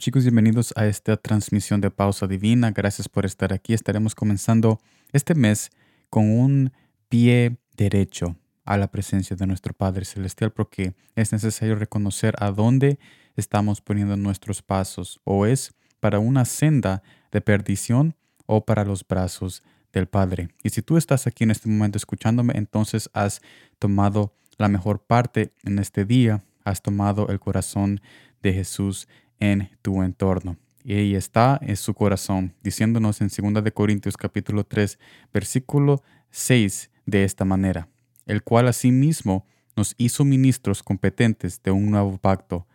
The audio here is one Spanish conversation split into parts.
Chicos, bienvenidos a esta transmisión de Pausa Divina. Gracias por estar aquí. Estaremos comenzando este mes con un pie derecho a la presencia de nuestro Padre Celestial porque es necesario reconocer a dónde estamos poniendo nuestros pasos o es para una senda de perdición o para los brazos del Padre. Y si tú estás aquí en este momento escuchándome, entonces has tomado la mejor parte en este día, has tomado el corazón de Jesús en tu entorno. Y ahí está en su corazón, diciéndonos en 2 de Corintios capítulo 3, versículo 6 de esta manera, el cual asimismo nos hizo ministros competentes de un nuevo pacto,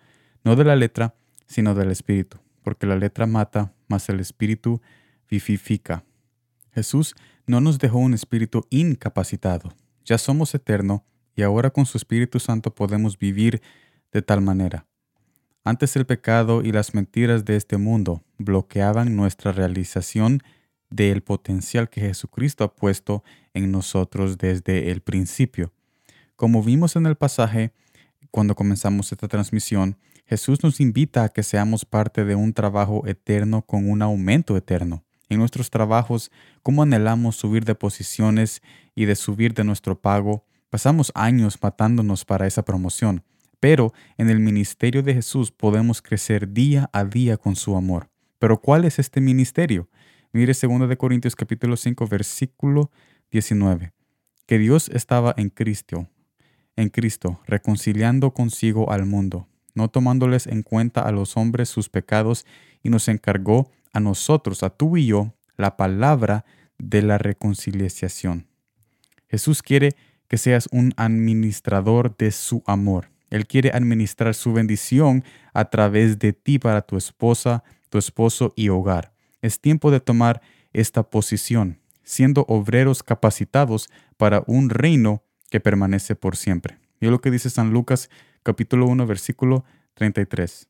no de la letra, sino del espíritu, porque la letra mata, mas el espíritu vivifica. Jesús no nos dejó un espíritu incapacitado, ya somos eterno y ahora con su Espíritu Santo podemos vivir de tal manera. Antes el pecado y las mentiras de este mundo bloqueaban nuestra realización del potencial que Jesucristo ha puesto en nosotros desde el principio. Como vimos en el pasaje cuando comenzamos esta transmisión, Jesús nos invita a que seamos parte de un trabajo eterno con un aumento eterno. En nuestros trabajos, como anhelamos subir de posiciones y de subir de nuestro pago, pasamos años matándonos para esa promoción pero en el ministerio de Jesús podemos crecer día a día con su amor. Pero ¿cuál es este ministerio? Mire 2 de Corintios capítulo 5 versículo 19. Que Dios estaba en Cristo, en Cristo, reconciliando consigo al mundo, no tomándoles en cuenta a los hombres sus pecados, y nos encargó a nosotros, a tú y yo, la palabra de la reconciliación. Jesús quiere que seas un administrador de su amor. Él quiere administrar su bendición a través de ti para tu esposa, tu esposo y hogar. Es tiempo de tomar esta posición, siendo obreros capacitados para un reino que permanece por siempre. Y lo que dice San Lucas capítulo 1 versículo 33.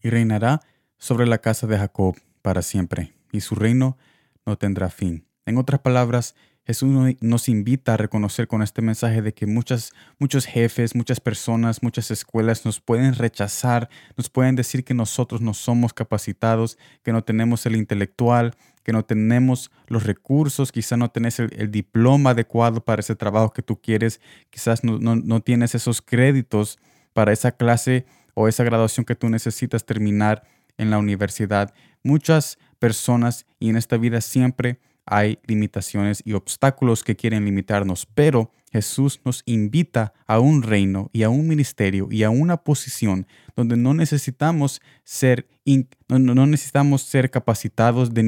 Y reinará sobre la casa de Jacob para siempre, y su reino no tendrá fin. En otras palabras, Jesús nos invita a reconocer con este mensaje de que muchas, muchos jefes, muchas personas, muchas escuelas nos pueden rechazar, nos pueden decir que nosotros no somos capacitados, que no tenemos el intelectual, que no tenemos los recursos, quizás no tenés el, diploma adecuado para ese trabajo que tú quieres, quizás no, no tienes esos créditos para esa clase o esa graduación que tú necesitas terminar en la universidad. Muchas personas y en esta vida siempre hay limitaciones y obstáculos que quieren limitarnos, pero Jesús nos invita a un reino y a un ministerio y a una posición donde no necesitamos ser, no, necesitamos ser capacitados de,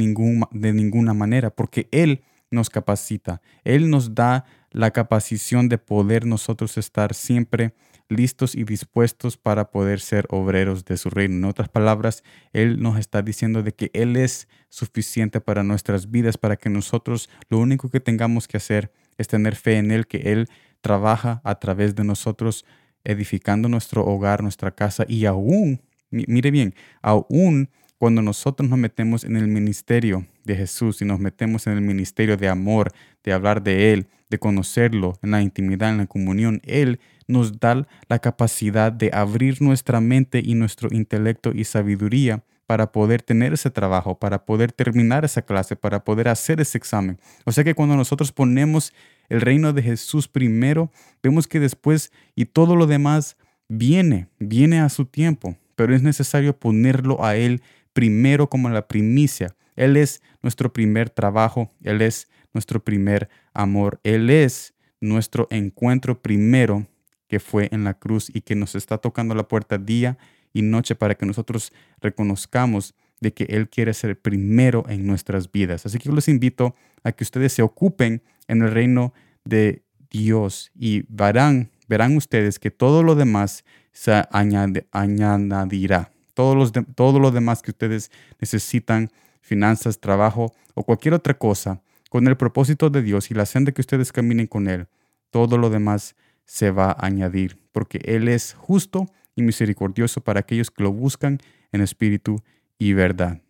de ninguna manera, porque Él nos capacita, Él nos da la capacidad de poder nosotros estar siempre listos y dispuestos para poder ser obreros de su reino. En otras palabras, Él nos está diciendo de que Él es suficiente para nuestras vidas, para que nosotros lo único que tengamos que hacer es tener fe en Él, que Él trabaja a través de nosotros, edificando nuestro hogar, nuestra casa y aún, mire bien, aún cuando nosotros nos metemos en el ministerio de Jesús y nos metemos en el ministerio de amor, de hablar de Él, de conocerlo en la intimidad, en la comunión, Él nos da la capacidad de abrir nuestra mente y nuestro intelecto y sabiduría para poder tener ese trabajo, para poder terminar esa clase, para poder hacer ese examen. O sea que cuando nosotros ponemos el reino de Jesús primero, vemos que después y todo lo demás viene, viene a su tiempo, pero es necesario ponerlo a Él primero como la primicia. Él es nuestro primer trabajo, Él es nuestro primer amor, Él es nuestro encuentro primero que fue en la cruz y que nos está tocando la puerta día y noche para que nosotros reconozcamos de que Él quiere ser primero en nuestras vidas. Así que yo les invito a que ustedes se ocupen en el reino de Dios y verán, verán ustedes que todo lo demás se añadirá. Todos los todo lo demás que ustedes necesitan, finanzas, trabajo o cualquier otra cosa, con el propósito de Dios y la senda que ustedes caminen con Él, todo lo demás se va a añadir, porque Él es justo y misericordioso para aquellos que lo buscan en espíritu y verdad.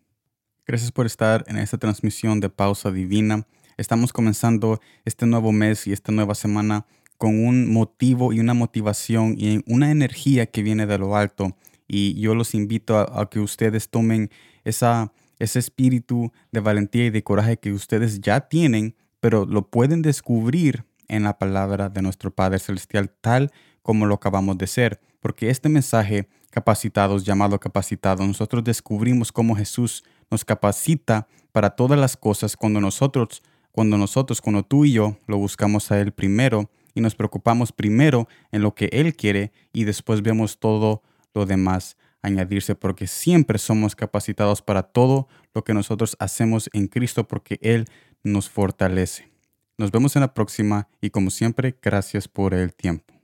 Gracias por estar en esta transmisión de Pausa Divina. Estamos comenzando este nuevo mes y esta nueva semana con un motivo y una motivación y una energía que viene de lo alto Y yo los invito a, que ustedes tomen esa, ese espíritu de valentía y de coraje que ustedes ya tienen, pero lo pueden descubrir en la palabra de nuestro Padre Celestial, tal como lo acabamos de ser. Porque este mensaje, capacitados, llamado capacitados, nosotros descubrimos cómo Jesús nos capacita para todas las cosas cuando nosotros, cuando nosotros, cuando tú y yo lo buscamos a Él primero y nos preocupamos primero en lo que Él quiere y después vemos todo lo demás añadirse porque siempre somos capacitados para todo lo que nosotros hacemos en Cristo porque Él nos fortalece. Nos vemos en la próxima y como siempre, gracias por el tiempo.